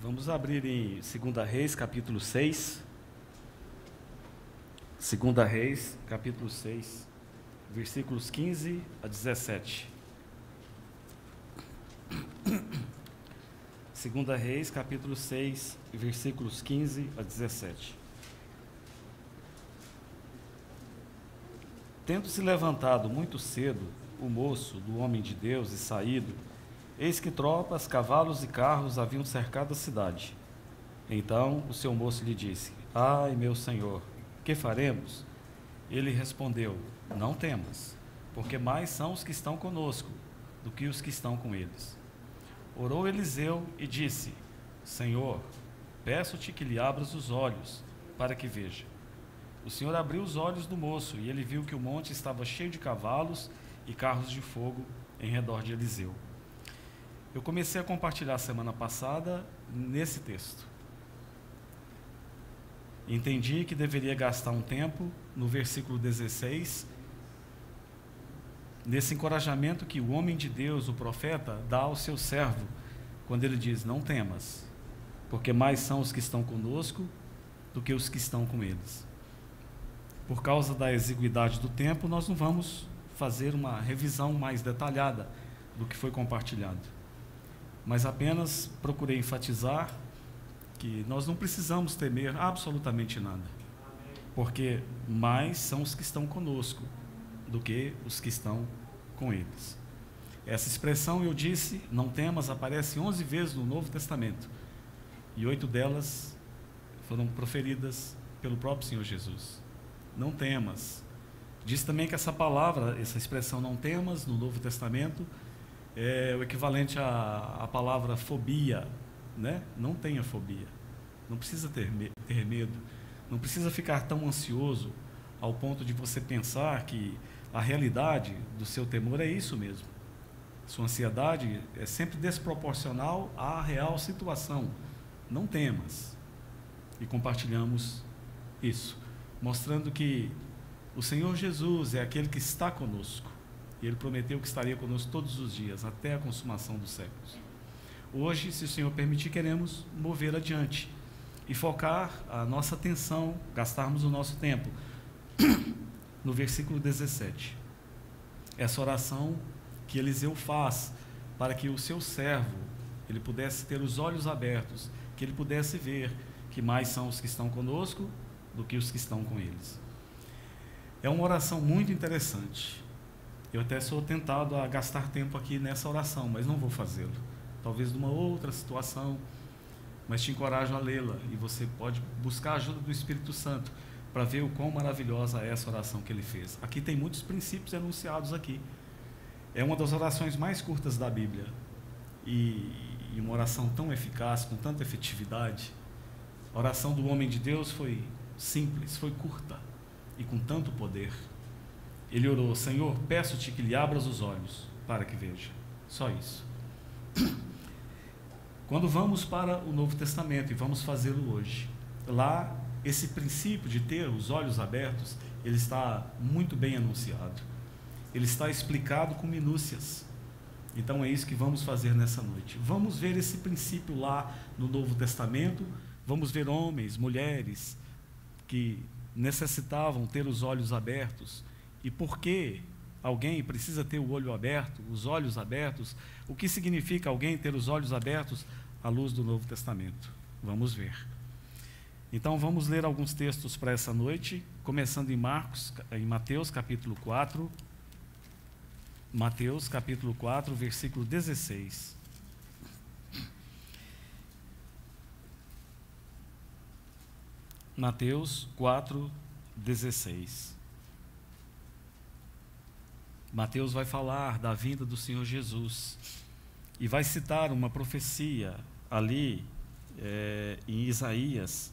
Vamos abrir em 2 Reis, capítulo 6. 2 Reis, capítulo 6, versículos 15 a 17. 2 Reis, capítulo 6, versículos 15 a 17. Tendo se levantado muito cedo o moço do homem de Deus e saído, eis que tropas, cavalos e carros haviam cercado a cidade. Então o seu moço lhe disse: Ai, meu senhor, que faremos? Ele respondeu: Não temas, porque mais são os que estão conosco do que os que estão com eles. Orou Eliseu e disse: Senhor, peço-te que lhe abras os olhos, para que veja. O Senhor abriu os olhos do moço e ele viu que o monte estava cheio de cavalos e carros de fogo em redor de Eliseu. Eu comecei a compartilhar semana passada nesse texto. Entendi que deveria gastar um tempo no versículo 16, nesse encorajamento que o homem de Deus, o profeta, dá ao seu servo, quando ele diz: Não temas, porque mais são os que estão conosco do que os que estão com eles por causa da exiguidade do tempo, nós não vamos fazer uma revisão mais detalhada do que foi compartilhado. Mas apenas procurei enfatizar que nós não precisamos temer absolutamente nada. Porque mais são os que estão conosco do que os que estão com eles. Essa expressão, eu disse, não temas, aparece 11 vezes no Novo Testamento. E oito delas foram proferidas pelo próprio Senhor Jesus não temas. Diz também que essa palavra, essa expressão não temas, no Novo Testamento, é o equivalente à, à palavra fobia, né? Não tenha fobia. Não precisa ter, me ter medo. Não precisa ficar tão ansioso ao ponto de você pensar que a realidade do seu temor é isso mesmo. Sua ansiedade é sempre desproporcional à real situação. Não temas. E compartilhamos isso mostrando que o Senhor Jesus é aquele que está conosco. E ele prometeu que estaria conosco todos os dias, até a consumação dos séculos. Hoje, se o Senhor permitir, queremos mover adiante e focar a nossa atenção, gastarmos o nosso tempo no versículo 17. Essa oração que Eliseu faz para que o seu servo ele pudesse ter os olhos abertos, que ele pudesse ver que mais são os que estão conosco do que os que estão com eles. É uma oração muito interessante. Eu até sou tentado a gastar tempo aqui nessa oração, mas não vou fazê-lo. Talvez numa outra situação, mas te encorajo a lê-la e você pode buscar a ajuda do Espírito Santo para ver o quão maravilhosa é essa oração que ele fez. Aqui tem muitos princípios enunciados aqui. É uma das orações mais curtas da Bíblia e, e uma oração tão eficaz, com tanta efetividade. A oração do homem de Deus foi simples, foi curta e com tanto poder. Ele orou: Senhor, peço-te que lhe abras os olhos para que veja. Só isso. Quando vamos para o Novo Testamento e vamos fazê-lo hoje, lá esse princípio de ter os olhos abertos, ele está muito bem anunciado. Ele está explicado com minúcias. Então é isso que vamos fazer nessa noite. Vamos ver esse princípio lá no Novo Testamento. Vamos ver homens, mulheres, que necessitavam ter os olhos abertos. E por que alguém precisa ter o olho aberto, os olhos abertos? O que significa alguém ter os olhos abertos à luz do Novo Testamento? Vamos ver. Então vamos ler alguns textos para essa noite, começando em Marcos, em Mateus capítulo 4. Mateus capítulo 4, versículo 16. Mateus 4, 16. Mateus vai falar da vinda do Senhor Jesus e vai citar uma profecia ali é, em Isaías,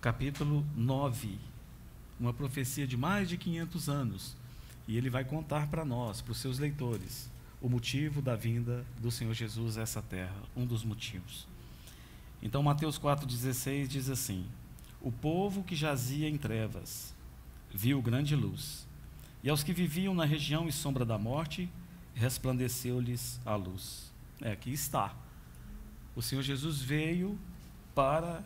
capítulo 9, uma profecia de mais de 500 anos. E ele vai contar para nós, para os seus leitores, o motivo da vinda do Senhor Jesus a essa terra, um dos motivos. Então, Mateus 4,16 diz assim: o povo que jazia em trevas viu grande luz, e aos que viviam na região e sombra da morte, resplandeceu-lhes a luz. É, aqui está. O Senhor Jesus veio para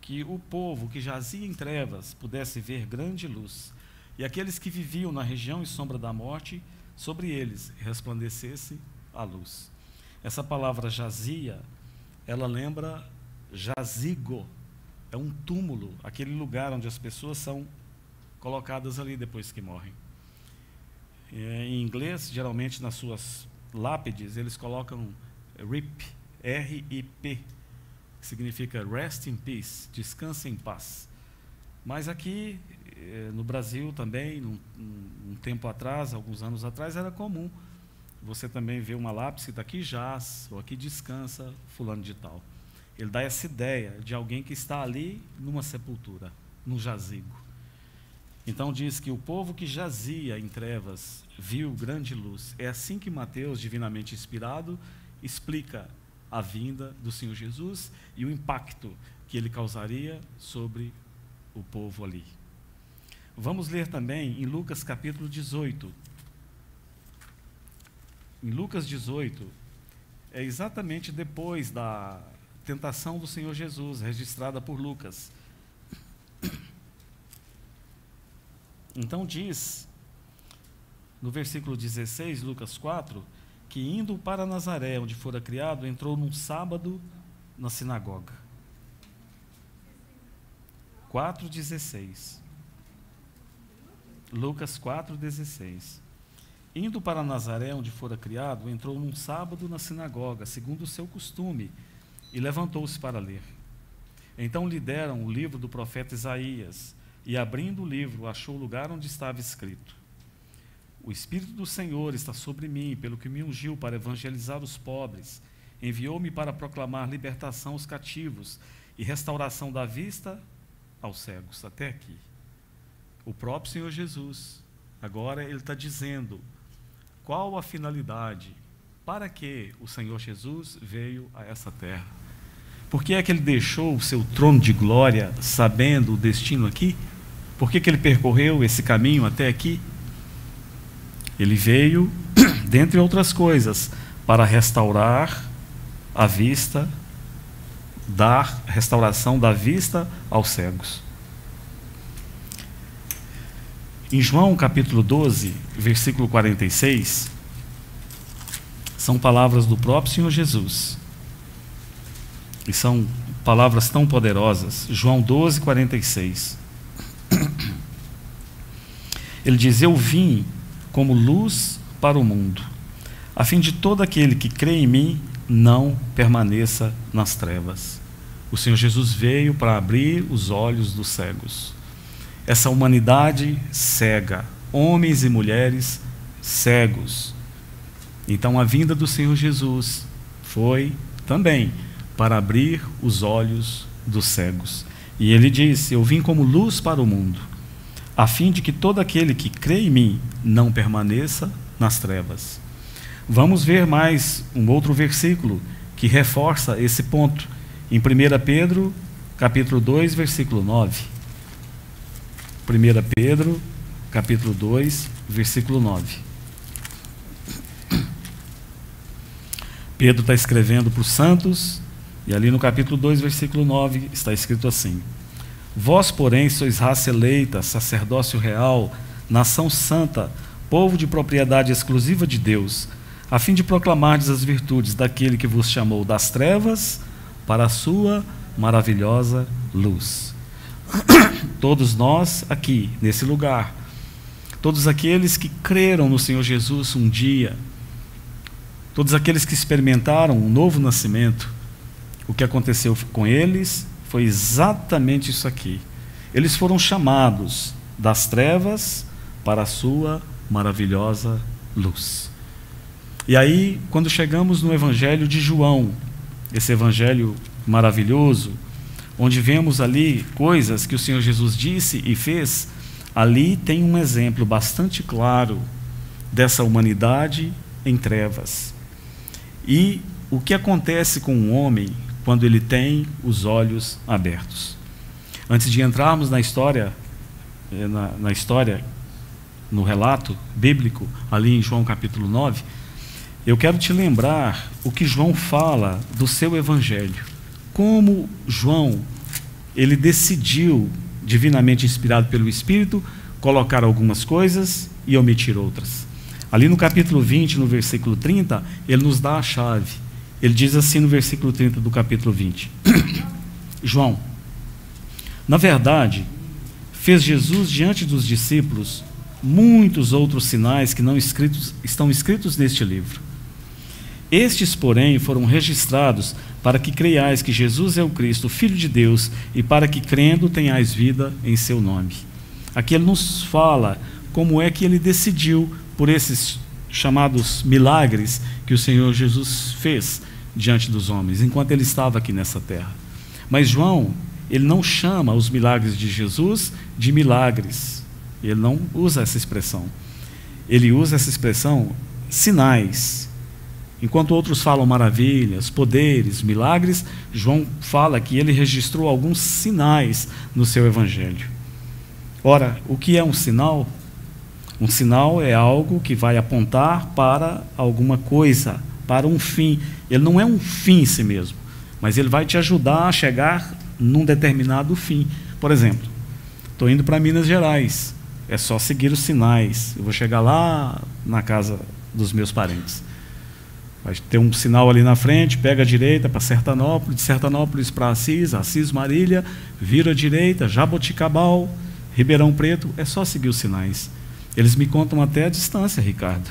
que o povo que jazia em trevas pudesse ver grande luz, e aqueles que viviam na região e sombra da morte, sobre eles resplandecesse a luz. Essa palavra jazia, ela lembra jazigo, é um túmulo, aquele lugar onde as pessoas são colocadas ali depois que morrem. É, em inglês, geralmente nas suas lápides, eles colocam RIP, R-I-P, que significa Rest in Peace, descanse em paz. Mas aqui, eh, no Brasil também, num, um tempo atrás, alguns anos atrás, era comum você também ver uma lápis que está aqui jaz, ou aqui descansa, fulano de tal. Ele dá essa ideia de alguém que está ali numa sepultura, num jazigo. Então diz que o povo que jazia em trevas viu grande luz. É assim que Mateus, divinamente inspirado, explica a vinda do Senhor Jesus e o impacto que ele causaria sobre o povo ali. Vamos ler também em Lucas capítulo 18. Em Lucas 18, é exatamente depois da tentação do Senhor Jesus, registrada por Lucas. Então diz, no versículo 16, Lucas 4, que indo para Nazaré, onde fora criado, entrou num sábado na sinagoga. 4,16. Lucas 4,16. Indo para Nazaré, onde fora criado, entrou num sábado na sinagoga, segundo o seu costume, e levantou-se para ler. Então lhe deram o livro do profeta Isaías. E abrindo o livro, achou o lugar onde estava escrito: O Espírito do Senhor está sobre mim, pelo que me ungiu para evangelizar os pobres, enviou-me para proclamar libertação aos cativos e restauração da vista aos cegos. Até aqui. O próprio Senhor Jesus, agora ele está dizendo qual a finalidade, para que o Senhor Jesus veio a essa terra. Por que é que ele deixou o seu trono de glória sabendo o destino aqui? Por que, que ele percorreu esse caminho até aqui? Ele veio, dentre outras coisas, para restaurar a vista, dar restauração da vista aos cegos. Em João capítulo 12, versículo 46, são palavras do próprio Senhor Jesus. E são palavras tão poderosas. João 12, 46. Ele diz: Eu vim como luz para o mundo, a fim de todo aquele que crê em mim não permaneça nas trevas. O Senhor Jesus veio para abrir os olhos dos cegos. Essa humanidade cega, homens e mulheres cegos. Então a vinda do Senhor Jesus foi também para abrir os olhos dos cegos. E ele disse: Eu vim como luz para o mundo, a fim de que todo aquele que crê em mim não permaneça nas trevas. Vamos ver mais um outro versículo que reforça esse ponto. Em 1 Pedro, capítulo 2, versículo 9. 1 Pedro, capítulo 2, versículo 9. Pedro está escrevendo para os santos e ali no capítulo 2, versículo 9, está escrito assim: Vós, porém, sois raça eleita, sacerdócio real, nação santa, povo de propriedade exclusiva de Deus, a fim de proclamardes as virtudes daquele que vos chamou das trevas para a sua maravilhosa luz. Todos nós aqui, nesse lugar, todos aqueles que creram no Senhor Jesus um dia, todos aqueles que experimentaram um novo nascimento, o que aconteceu com eles foi exatamente isso aqui. Eles foram chamados das trevas para a sua maravilhosa luz. E aí, quando chegamos no Evangelho de João, esse Evangelho maravilhoso, onde vemos ali coisas que o Senhor Jesus disse e fez, ali tem um exemplo bastante claro dessa humanidade em trevas. E o que acontece com um homem quando ele tem os olhos abertos. Antes de entrarmos na história, eh, na, na história, no relato bíblico, ali em João capítulo 9, eu quero te lembrar o que João fala do seu evangelho. Como João, ele decidiu, divinamente inspirado pelo Espírito, colocar algumas coisas e omitir outras. Ali no capítulo 20, no versículo 30, ele nos dá a chave. Ele diz assim no versículo 30 do capítulo 20: João, na verdade, fez Jesus diante dos discípulos muitos outros sinais que não escritos, estão escritos neste livro. Estes, porém, foram registrados para que creiais que Jesus é o Cristo, Filho de Deus, e para que, crendo, tenhais vida em seu nome. Aqui ele nos fala como é que ele decidiu por esses chamados milagres que o Senhor Jesus fez diante dos homens, enquanto ele estava aqui nessa terra. Mas João, ele não chama os milagres de Jesus de milagres. Ele não usa essa expressão. Ele usa essa expressão sinais. Enquanto outros falam maravilhas, poderes, milagres, João fala que ele registrou alguns sinais no seu evangelho. Ora, o que é um sinal? Um sinal é algo que vai apontar para alguma coisa, para um fim. Ele não é um fim em si mesmo, mas ele vai te ajudar a chegar num determinado fim. Por exemplo, estou indo para Minas Gerais. É só seguir os sinais. Eu vou chegar lá na casa dos meus parentes. Vai ter um sinal ali na frente, pega a direita para Sertanópolis, de Sertanópolis para Assis, Assis Marília, vira a direita, Jaboticabal, Ribeirão Preto. É só seguir os sinais. Eles me contam até a distância, Ricardo,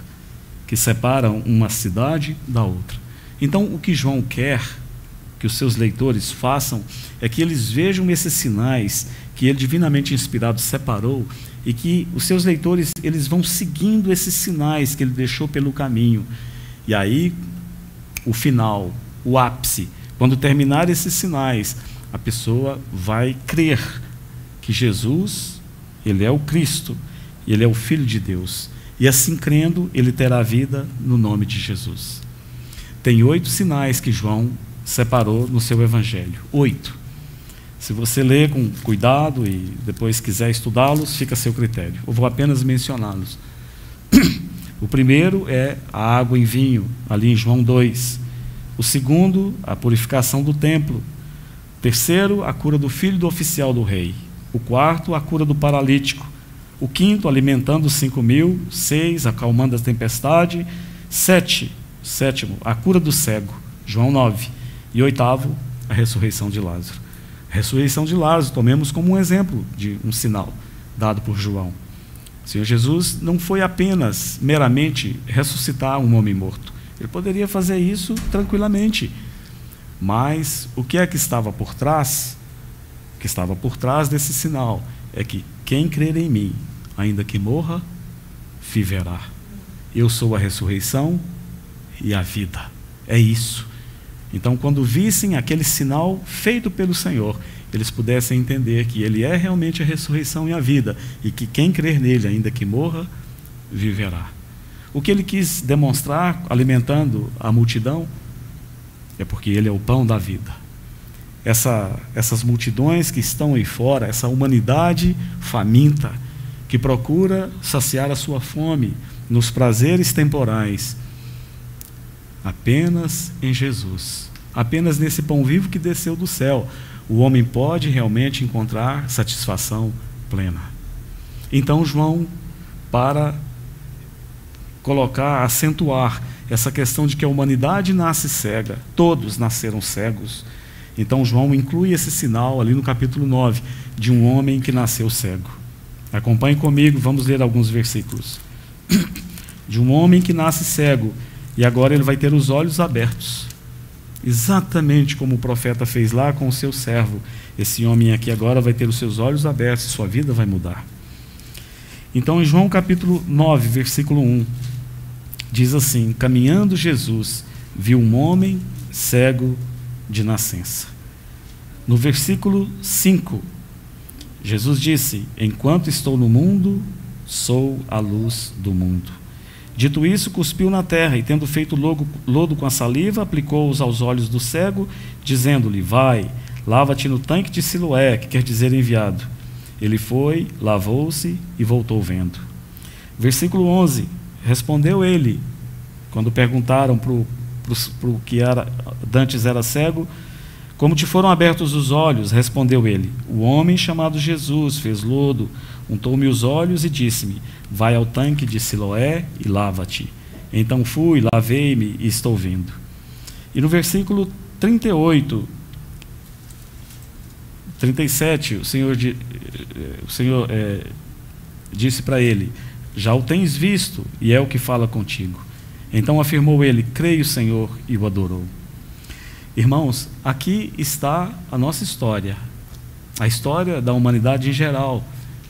que separam uma cidade da outra. Então, o que João quer que os seus leitores façam é que eles vejam esses sinais que ele divinamente inspirado separou e que os seus leitores eles vão seguindo esses sinais que ele deixou pelo caminho. E aí o final, o ápice, quando terminar esses sinais, a pessoa vai crer que Jesus, ele é o Cristo, ele é o filho de Deus. E assim crendo, ele terá vida no nome de Jesus. Tem oito sinais que João separou no seu evangelho. Oito. Se você ler com cuidado e depois quiser estudá-los, fica a seu critério. Eu vou apenas mencioná-los. O primeiro é a água em vinho, ali em João 2. O segundo, a purificação do templo. O terceiro, a cura do filho do oficial do rei. O quarto, a cura do paralítico. O quinto, alimentando os cinco mil. Seis, acalmando a tempestade. Sete, sétimo, a cura do cego. João 9. E oitavo, a ressurreição de Lázaro. A ressurreição de Lázaro, tomemos como um exemplo de um sinal dado por João. O Senhor Jesus não foi apenas meramente ressuscitar um homem morto. Ele poderia fazer isso tranquilamente. Mas o que é que estava por trás? O que estava por trás desse sinal é que quem crer em mim, ainda que morra, viverá. Eu sou a ressurreição e a vida. É isso. Então, quando vissem aquele sinal feito pelo Senhor, eles pudessem entender que Ele é realmente a ressurreição e a vida, e que quem crer nele, ainda que morra, viverá. O que ele quis demonstrar, alimentando a multidão, é porque Ele é o pão da vida. Essa, essas multidões que estão aí fora, essa humanidade faminta, que procura saciar a sua fome nos prazeres temporais, Apenas em Jesus, apenas nesse pão vivo que desceu do céu, o homem pode realmente encontrar satisfação plena. Então, João, para colocar, acentuar essa questão de que a humanidade nasce cega, todos nasceram cegos. Então, João inclui esse sinal ali no capítulo 9, de um homem que nasceu cego. Acompanhe comigo, vamos ler alguns versículos. De um homem que nasce cego e agora ele vai ter os olhos abertos. Exatamente como o profeta fez lá com o seu servo. Esse homem aqui agora vai ter os seus olhos abertos e sua vida vai mudar. Então, em João capítulo 9, versículo 1, diz assim: Caminhando Jesus, viu um homem cego de nascença. No versículo 5, Jesus disse: Enquanto estou no mundo, sou a luz do mundo. Dito isso, cuspiu na terra e, tendo feito lodo com a saliva, aplicou-os aos olhos do cego, dizendo-lhe: Vai, lava-te no tanque de Siloé, que quer dizer enviado. Ele foi, lavou-se e voltou vendo. Versículo 11: Respondeu ele: Quando perguntaram para o que era, dantes era cego, como te foram abertos os olhos? Respondeu ele: O homem chamado Jesus fez lodo, untou-me os olhos e disse-me: Vai ao tanque de Siloé e lava-te. Então fui, lavei-me e estou vindo. E no versículo 38, 37, o Senhor, o Senhor é, disse para ele: Já o tens visto, e é o que fala contigo. Então afirmou ele: Creio, Senhor, e o adorou. Irmãos, aqui está a nossa história, a história da humanidade em geral,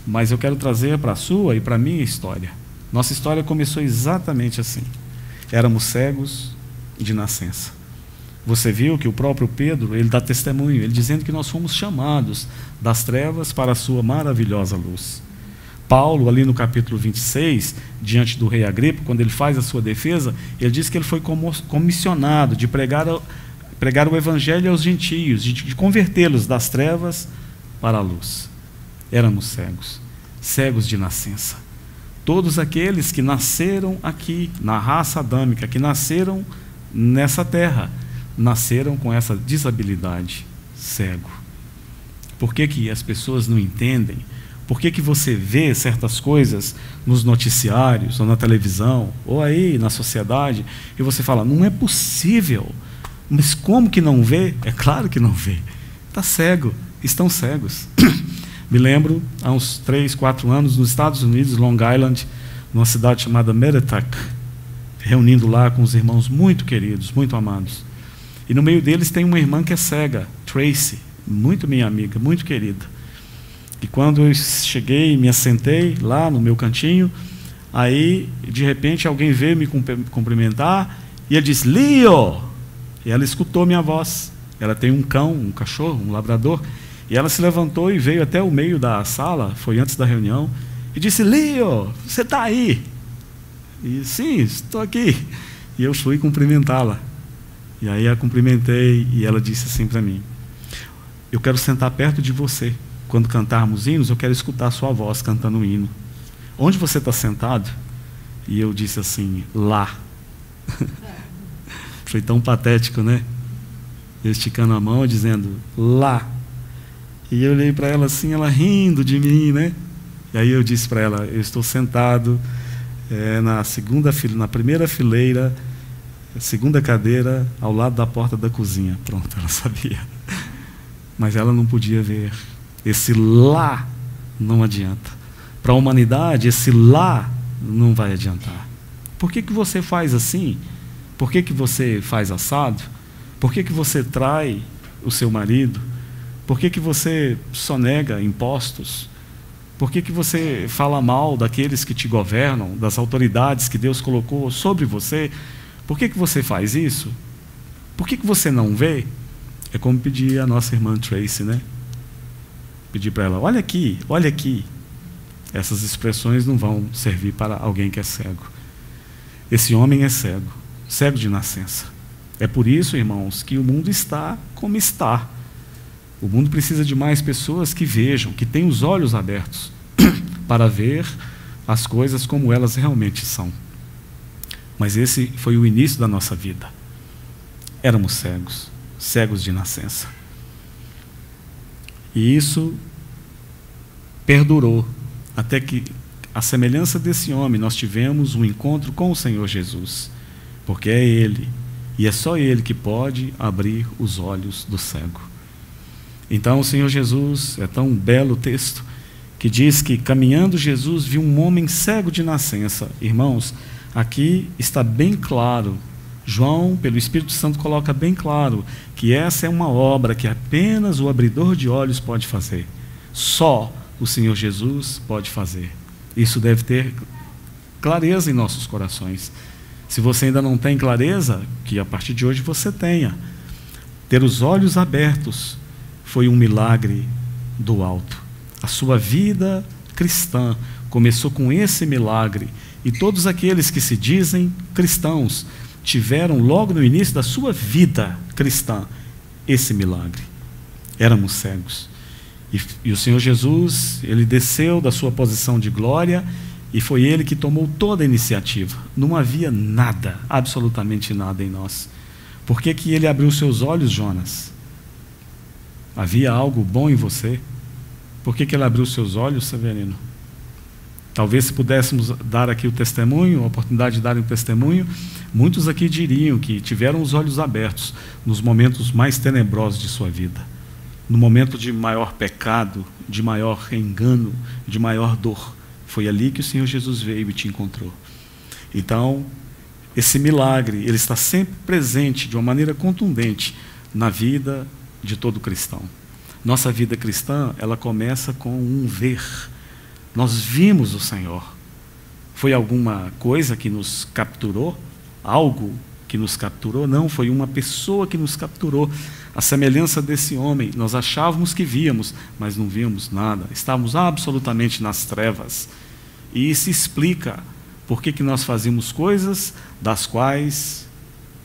mas eu quero trazer para a sua e para a minha história. Nossa história começou exatamente assim. Éramos cegos de nascença. Você viu que o próprio Pedro, ele dá testemunho, ele dizendo que nós fomos chamados das trevas para a sua maravilhosa luz. Paulo, ali no capítulo 26, diante do rei Agripa, quando ele faz a sua defesa, ele diz que ele foi comissionado de pregar, pregar o evangelho aos gentios, de, de convertê-los das trevas para a luz. Éramos cegos, cegos de nascença. Todos aqueles que nasceram aqui, na raça adâmica, que nasceram nessa terra, nasceram com essa desabilidade, cego. Por que, que as pessoas não entendem? Por que, que você vê certas coisas nos noticiários, ou na televisão, ou aí na sociedade, e você fala, não é possível. Mas como que não vê? É claro que não vê. Está cego, estão cegos. Me lembro, há uns três, quatro anos, nos Estados Unidos, Long Island, numa cidade chamada Meritac, reunindo lá com os irmãos muito queridos, muito amados. E no meio deles tem uma irmã que é cega, Tracy, muito minha amiga, muito querida. E quando eu cheguei, me assentei lá no meu cantinho, aí de repente alguém veio me cumprimentar e ele disse: Leo! E ela escutou minha voz. Ela tem um cão, um cachorro, um labrador. E ela se levantou e veio até o meio da sala, foi antes da reunião, e disse: Leo, você está aí? E sim, estou aqui. E eu fui cumprimentá-la. E aí a cumprimentei e ela disse assim para mim: Eu quero sentar perto de você. Quando cantarmos hinos, eu quero escutar a sua voz cantando um hino. Onde você está sentado? E eu disse assim: Lá. Foi tão patético, né? Esticando a mão, dizendo: Lá. E eu olhei para ela assim, ela rindo de mim, né? E aí eu disse para ela: Eu estou sentado é, na segunda na primeira fileira segunda cadeira ao lado da porta da cozinha. Pronto, ela sabia. Mas ela não podia ver. Esse lá não adianta. Para a humanidade, esse lá não vai adiantar. Por que, que você faz assim? Por que, que você faz assado? Por que, que você trai o seu marido? Por que, que você sonega impostos? Por que, que você fala mal daqueles que te governam, das autoridades que Deus colocou sobre você? Por que, que você faz isso? Por que, que você não vê? É como pedir a nossa irmã Tracy, né? Pedir para ela: olha aqui, olha aqui. Essas expressões não vão servir para alguém que é cego. Esse homem é cego, cego de nascença. É por isso, irmãos, que o mundo está como está. O mundo precisa de mais pessoas que vejam, que tenham os olhos abertos para ver as coisas como elas realmente são. Mas esse foi o início da nossa vida. Éramos cegos, cegos de nascença. E isso perdurou até que, a semelhança desse homem, nós tivemos um encontro com o Senhor Jesus. Porque é Ele, e é só Ele que pode abrir os olhos do cego. Então, o Senhor Jesus, é tão belo texto, que diz que caminhando Jesus viu um homem cego de nascença. Irmãos, Aqui está bem claro, João, pelo Espírito Santo, coloca bem claro que essa é uma obra que apenas o abridor de olhos pode fazer. Só o Senhor Jesus pode fazer. Isso deve ter clareza em nossos corações. Se você ainda não tem clareza, que a partir de hoje você tenha. Ter os olhos abertos foi um milagre do alto. A sua vida cristã começou com esse milagre e todos aqueles que se dizem cristãos tiveram logo no início da sua vida cristã esse milagre. Éramos cegos. E, e, o Senhor Jesus, ele desceu da sua posição de glória E foi ele que tomou toda a iniciativa. Não havia nada, absolutamente nada em nós. Por que, que ele abriu seus olhos, Jonas? Havia algo bom em você? Por que, que ele abriu seus olhos, Severino? Talvez se pudéssemos dar aqui o testemunho, a oportunidade de dar um testemunho, muitos aqui diriam que tiveram os olhos abertos nos momentos mais tenebrosos de sua vida. No momento de maior pecado, de maior engano, de maior dor. Foi ali que o Senhor Jesus veio e te encontrou. Então, esse milagre, ele está sempre presente de uma maneira contundente na vida de todo cristão. Nossa vida cristã, ela começa com um ver nós vimos o Senhor. Foi alguma coisa que nos capturou? Algo que nos capturou? Não, foi uma pessoa que nos capturou. A semelhança desse homem, nós achávamos que víamos, mas não víamos nada. Estávamos absolutamente nas trevas. E isso explica por que, que nós fazíamos coisas das quais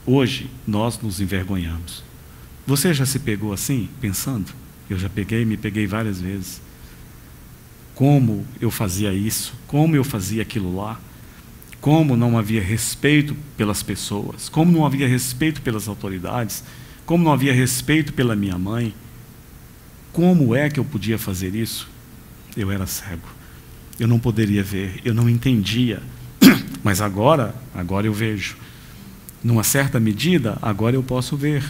hoje nós nos envergonhamos. Você já se pegou assim, pensando? Eu já peguei, me peguei várias vezes como eu fazia isso, como eu fazia aquilo lá, como não havia respeito pelas pessoas, como não havia respeito pelas autoridades, como não havia respeito pela minha mãe. Como é que eu podia fazer isso? Eu era cego. Eu não poderia ver, eu não entendia. Mas agora, agora eu vejo. Numa certa medida, agora eu posso ver.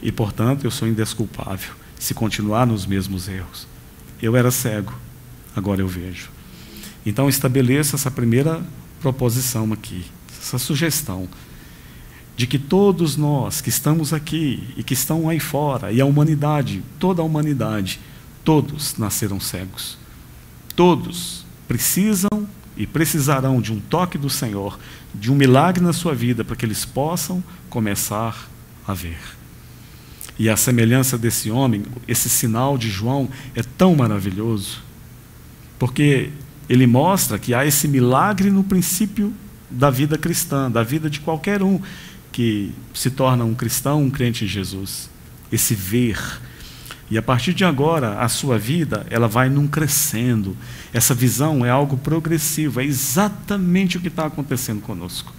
E, portanto, eu sou indesculpável se continuar nos mesmos erros. Eu era cego agora eu vejo. Então estabeleça essa primeira proposição aqui, essa sugestão de que todos nós que estamos aqui e que estão aí fora, e a humanidade, toda a humanidade, todos nasceram cegos. Todos precisam e precisarão de um toque do Senhor, de um milagre na sua vida, para que eles possam começar a ver. E a semelhança desse homem, esse sinal de João é tão maravilhoso, porque ele mostra que há esse milagre no princípio da vida cristã, da vida de qualquer um que se torna um cristão, um crente em Jesus. Esse ver. E a partir de agora, a sua vida, ela vai num crescendo. Essa visão é algo progressivo, é exatamente o que está acontecendo conosco.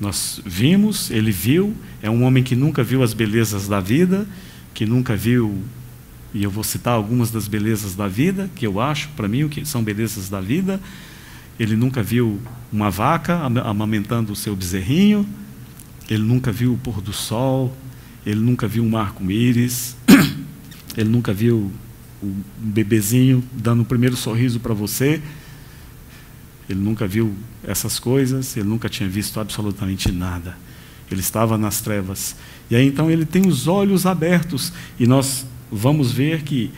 Nós vimos, ele viu, é um homem que nunca viu as belezas da vida, que nunca viu e eu vou citar algumas das belezas da vida, que eu acho, para mim, o que são belezas da vida. Ele nunca viu uma vaca amamentando o seu bezerrinho, ele nunca viu o pôr do sol, ele nunca viu um arco-íris, ele nunca viu um bebezinho dando o primeiro sorriso para você, ele nunca viu essas coisas, ele nunca tinha visto absolutamente nada. Ele estava nas trevas. E aí então ele tem os olhos abertos, e nós vamos ver que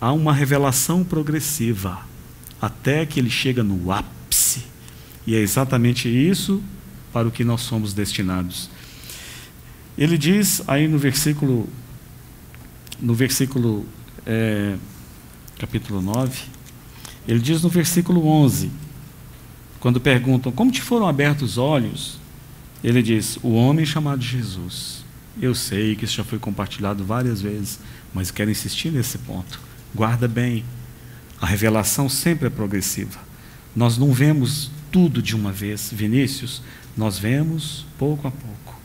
há uma revelação progressiva até que ele chega no ápice. E é exatamente isso para o que nós somos destinados. Ele diz aí no versículo, no versículo é, capítulo 9, ele diz no versículo 11, quando perguntam como te foram abertos os olhos, ele diz: O homem chamado Jesus. Eu sei que isso já foi compartilhado várias vezes, mas quero insistir nesse ponto. Guarda bem, a revelação sempre é progressiva. Nós não vemos tudo de uma vez, Vinícius, nós vemos pouco a pouco.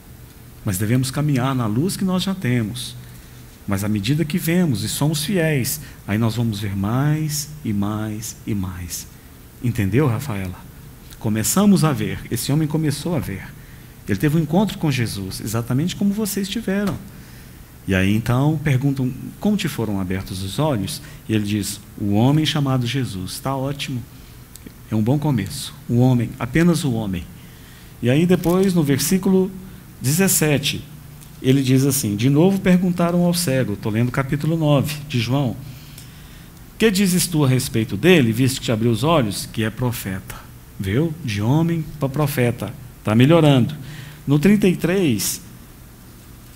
Mas devemos caminhar na luz que nós já temos. Mas à medida que vemos e somos fiéis, aí nós vamos ver mais e mais e mais. Entendeu, Rafaela? Começamos a ver, esse homem começou a ver. Ele teve um encontro com Jesus, exatamente como vocês tiveram. E aí então perguntam como te foram abertos os olhos? E ele diz: o homem chamado Jesus. Está ótimo. É um bom começo. O homem, apenas o homem. E aí depois, no versículo 17, ele diz assim: De novo perguntaram ao cego, estou lendo o capítulo 9 de João: Que dizes tu a respeito dele, visto que te abriu os olhos? Que é profeta. Viu? De homem para profeta. Está melhorando. No 33,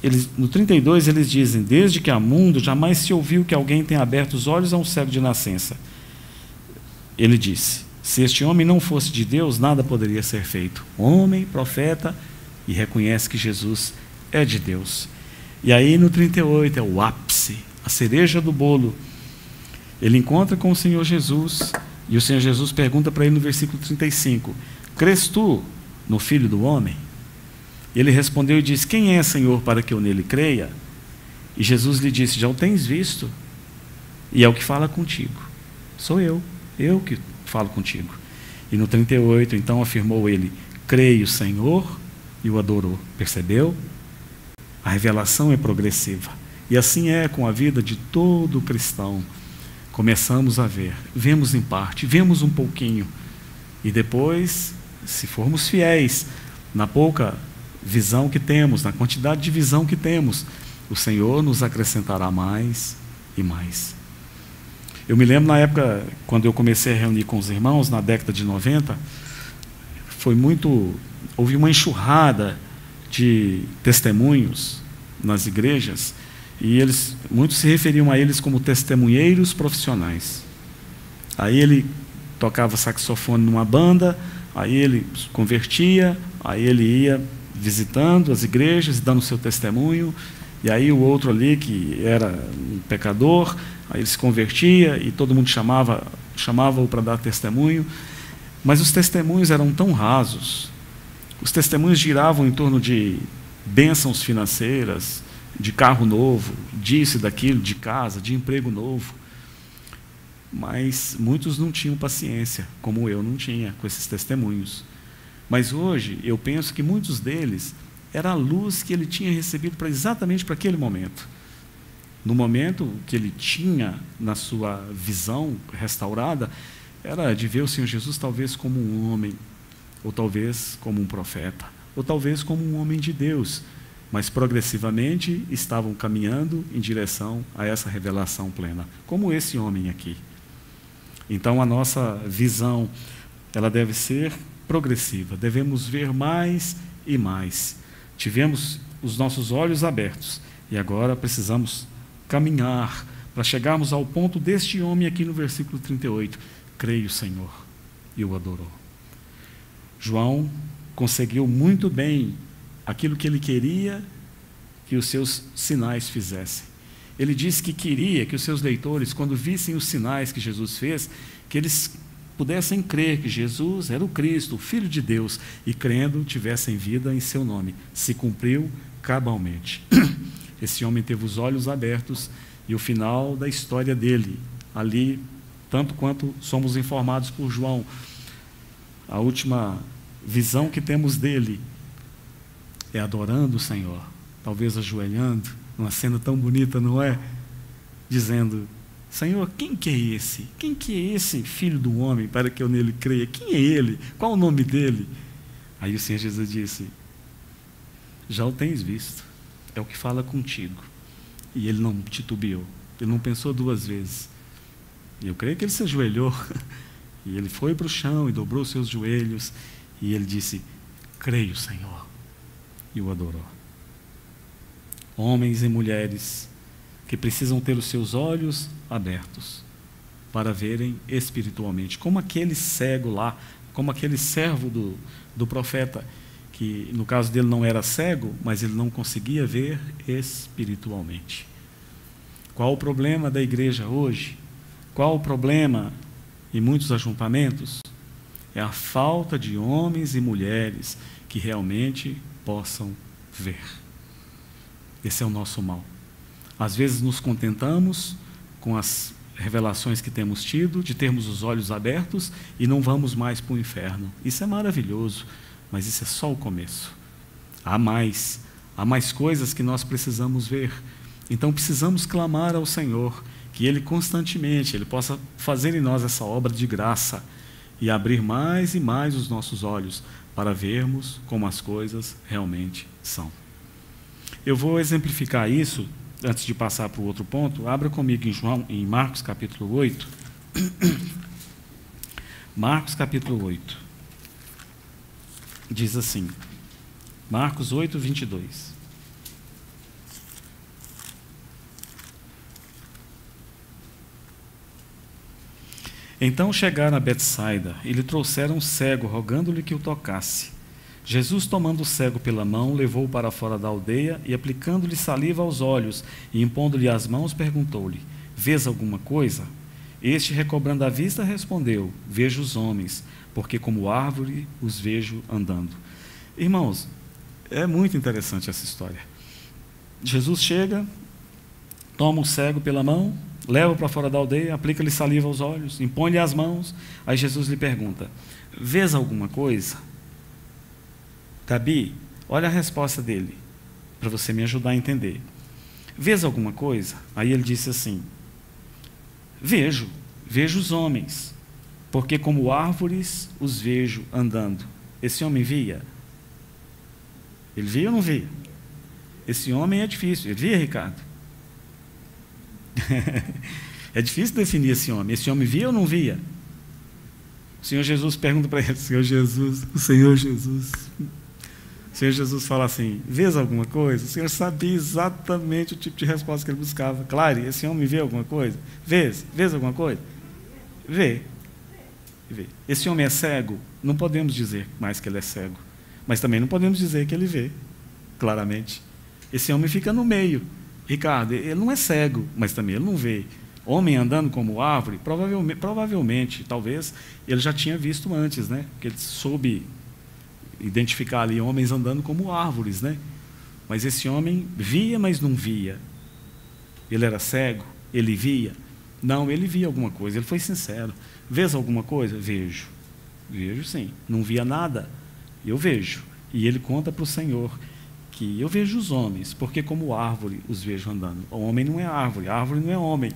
eles, no 32 eles dizem: Desde que há mundo, jamais se ouviu que alguém tenha aberto os olhos a um cego de nascença. Ele disse: Se este homem não fosse de Deus, nada poderia ser feito. Homem, profeta, e reconhece que Jesus é de Deus. E aí no 38 é o ápice, a cereja do bolo. Ele encontra com o Senhor Jesus, E o Senhor Jesus pergunta para ele no versículo 35: Crês tu no Filho do Homem? Ele respondeu e disse: Quem é, Senhor, para que eu nele creia? E Jesus lhe disse: Já o tens visto, e é o que fala contigo. Sou eu, eu que falo contigo. E no 38, então afirmou ele: Creio, Senhor, e o adorou. Percebeu? A revelação é progressiva. E assim é com a vida de todo cristão. Começamos a ver, vemos em parte, vemos um pouquinho. E depois, se formos fiéis na pouca visão que temos, na quantidade de visão que temos, o Senhor nos acrescentará mais e mais. Eu me lembro na época, quando eu comecei a reunir com os irmãos, na década de 90, foi muito. Houve uma enxurrada de testemunhos nas igrejas e eles, muitos se referiam a eles como testemunheiros profissionais. Aí ele tocava saxofone numa banda, aí ele convertia, aí ele ia visitando as igrejas e dando seu testemunho, e aí o outro ali que era um pecador, aí ele se convertia e todo mundo chamava chamava-o para dar testemunho, mas os testemunhos eram tão rasos. Os testemunhos giravam em torno de bênçãos financeiras, de carro novo, disso e daquilo, de casa, de emprego novo. Mas muitos não tinham paciência, como eu não tinha com esses testemunhos. Mas hoje eu penso que muitos deles era a luz que ele tinha recebido para exatamente para aquele momento. No momento que ele tinha na sua visão restaurada, era de ver o Senhor Jesus talvez como um homem, ou talvez como um profeta, ou talvez como um homem de Deus, mas progressivamente estavam caminhando em direção a essa revelação plena, como esse homem aqui. Então a nossa visão, ela deve ser progressiva. Devemos ver mais e mais. Tivemos os nossos olhos abertos e agora precisamos caminhar para chegarmos ao ponto deste homem aqui no versículo 38. Creio, Senhor, e o adorou. João conseguiu muito bem aquilo que ele queria que os seus sinais fizessem. Ele disse que queria que os seus leitores, quando vissem os sinais que Jesus fez, que eles pudessem crer que Jesus era o Cristo, o Filho de Deus, e crendo tivessem vida em seu nome. Se cumpriu cabalmente. Esse homem teve os olhos abertos e o final da história dele, ali, tanto quanto somos informados por João, a última visão que temos dele é adorando o Senhor, talvez ajoelhando, numa cena tão bonita, não é? Dizendo: Senhor, quem que é esse? Quem que é esse filho do homem para que eu nele creia? Quem é ele? Qual o nome dele? Aí o Senhor Jesus disse: Já o tens visto, é o que fala contigo. E ele não titubeou, ele não pensou duas vezes. E eu creio que ele se ajoelhou. E ele foi para o chão e dobrou seus joelhos. E ele disse: Creio, Senhor. E o adorou. Homens e mulheres que precisam ter os seus olhos abertos para verem espiritualmente. Como aquele cego lá, como aquele servo do, do profeta, que no caso dele não era cego, mas ele não conseguia ver espiritualmente. Qual o problema da igreja hoje? Qual o problema em muitos ajuntamentos? É a falta de homens e mulheres que realmente possam ver. Esse é o nosso mal. Às vezes nos contentamos com as revelações que temos tido, de termos os olhos abertos e não vamos mais para o inferno. Isso é maravilhoso, mas isso é só o começo. Há mais, há mais coisas que nós precisamos ver. Então precisamos clamar ao Senhor que Ele constantemente Ele possa fazer em nós essa obra de graça e abrir mais e mais os nossos olhos para vermos como as coisas realmente são. Eu vou exemplificar isso antes de passar para o outro ponto, abra comigo em, João, em Marcos capítulo 8. Marcos capítulo 8. Diz assim, Marcos 8, 22. Então chegaram a Betsaida e lhe trouxeram um cego, rogando-lhe que o tocasse. Jesus, tomando o cego pela mão, levou-o para fora da aldeia e, aplicando-lhe saliva aos olhos e impondo-lhe as mãos, perguntou-lhe: Vês alguma coisa? Este, recobrando a vista, respondeu: Vejo os homens, porque como árvore os vejo andando. Irmãos, é muito interessante essa história. Jesus chega, toma o cego pela mão, leva para fora da aldeia, aplica-lhe saliva aos olhos, impõe-lhe as mãos. Aí Jesus lhe pergunta: Vês alguma coisa? Gabi, olha a resposta dele, para você me ajudar a entender. Vês alguma coisa? Aí ele disse assim: Vejo, vejo os homens, porque como árvores os vejo andando. Esse homem via? Ele via ou não via? Esse homem é difícil. Ele via, Ricardo? é difícil definir esse homem. Esse homem via ou não via? O Senhor Jesus pergunta para ele: Senhor Jesus, o Senhor Jesus. O Senhor Jesus fala assim: Vês alguma coisa? O Senhor sabia exatamente o tipo de resposta que ele buscava. Claro, esse homem vê alguma coisa? Vês? Vês alguma coisa? Vê. vê. Esse homem é cego? Não podemos dizer mais que ele é cego. Mas também não podemos dizer que ele vê, claramente. Esse homem fica no meio. Ricardo, ele não é cego, mas também ele não vê. Homem andando como árvore, provavelmente, provavelmente, talvez, ele já tinha visto antes, né? Porque ele soube identificar ali homens andando como árvores, né? Mas esse homem via, mas não via. Ele era cego, ele via. Não, ele via alguma coisa, ele foi sincero. Vês alguma coisa? Vejo. Vejo sim. Não via nada? Eu vejo. E ele conta para o Senhor que eu vejo os homens, porque como árvore os vejo andando. O homem não é árvore, árvore não é homem.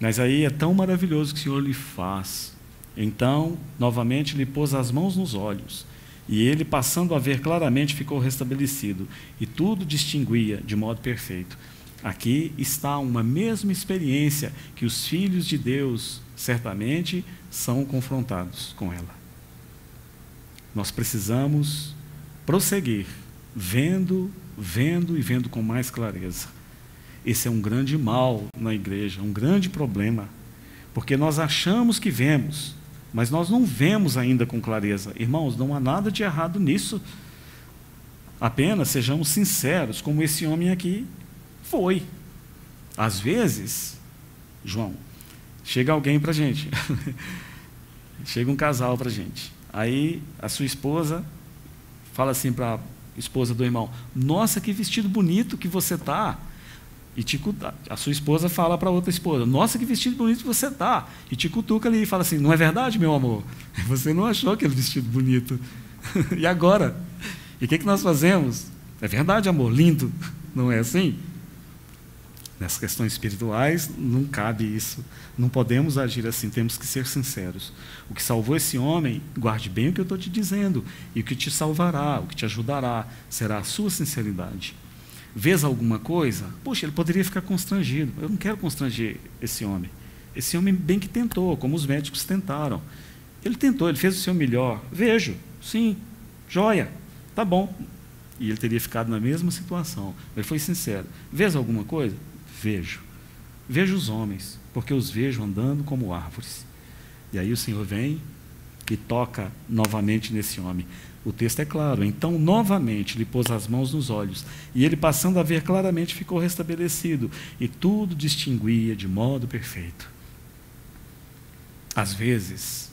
Mas aí é tão maravilhoso que o Senhor lhe faz. Então, novamente, lhe pôs as mãos nos olhos. E ele, passando a ver claramente, ficou restabelecido. E tudo distinguia de modo perfeito. Aqui está uma mesma experiência que os filhos de Deus certamente são confrontados com ela. Nós precisamos prosseguir vendo, vendo e vendo com mais clareza. Esse é um grande mal na igreja, um grande problema, porque nós achamos que vemos, mas nós não vemos ainda com clareza. Irmãos, não há nada de errado nisso. Apenas sejamos sinceros, como esse homem aqui foi. Às vezes, João, chega alguém para a gente, chega um casal para a gente. Aí a sua esposa fala assim para esposa do irmão: Nossa, que vestido bonito que você está. E te, a sua esposa fala para outra esposa: Nossa, que vestido bonito você está. E te cutuca ali e fala assim: Não é verdade, meu amor? Você não achou aquele vestido bonito. e agora? E o que, que nós fazemos? É verdade, amor, lindo. Não é assim? Nessas questões espirituais, não cabe isso. Não podemos agir assim, temos que ser sinceros. O que salvou esse homem, guarde bem o que eu estou te dizendo. E o que te salvará, o que te ajudará, será a sua sinceridade. Vês alguma coisa? Poxa, ele poderia ficar constrangido. Eu não quero constranger esse homem. Esse homem bem que tentou, como os médicos tentaram. Ele tentou, ele fez o seu melhor. Vejo, sim, joia, tá bom. E ele teria ficado na mesma situação. Ele foi sincero. Vês alguma coisa? Vejo. Vejo os homens, porque os vejo andando como árvores. E aí o Senhor vem e toca novamente nesse homem. O texto é claro. Então, novamente, lhe pôs as mãos nos olhos, e ele, passando a ver claramente, ficou restabelecido, e tudo distinguia de modo perfeito. Às vezes,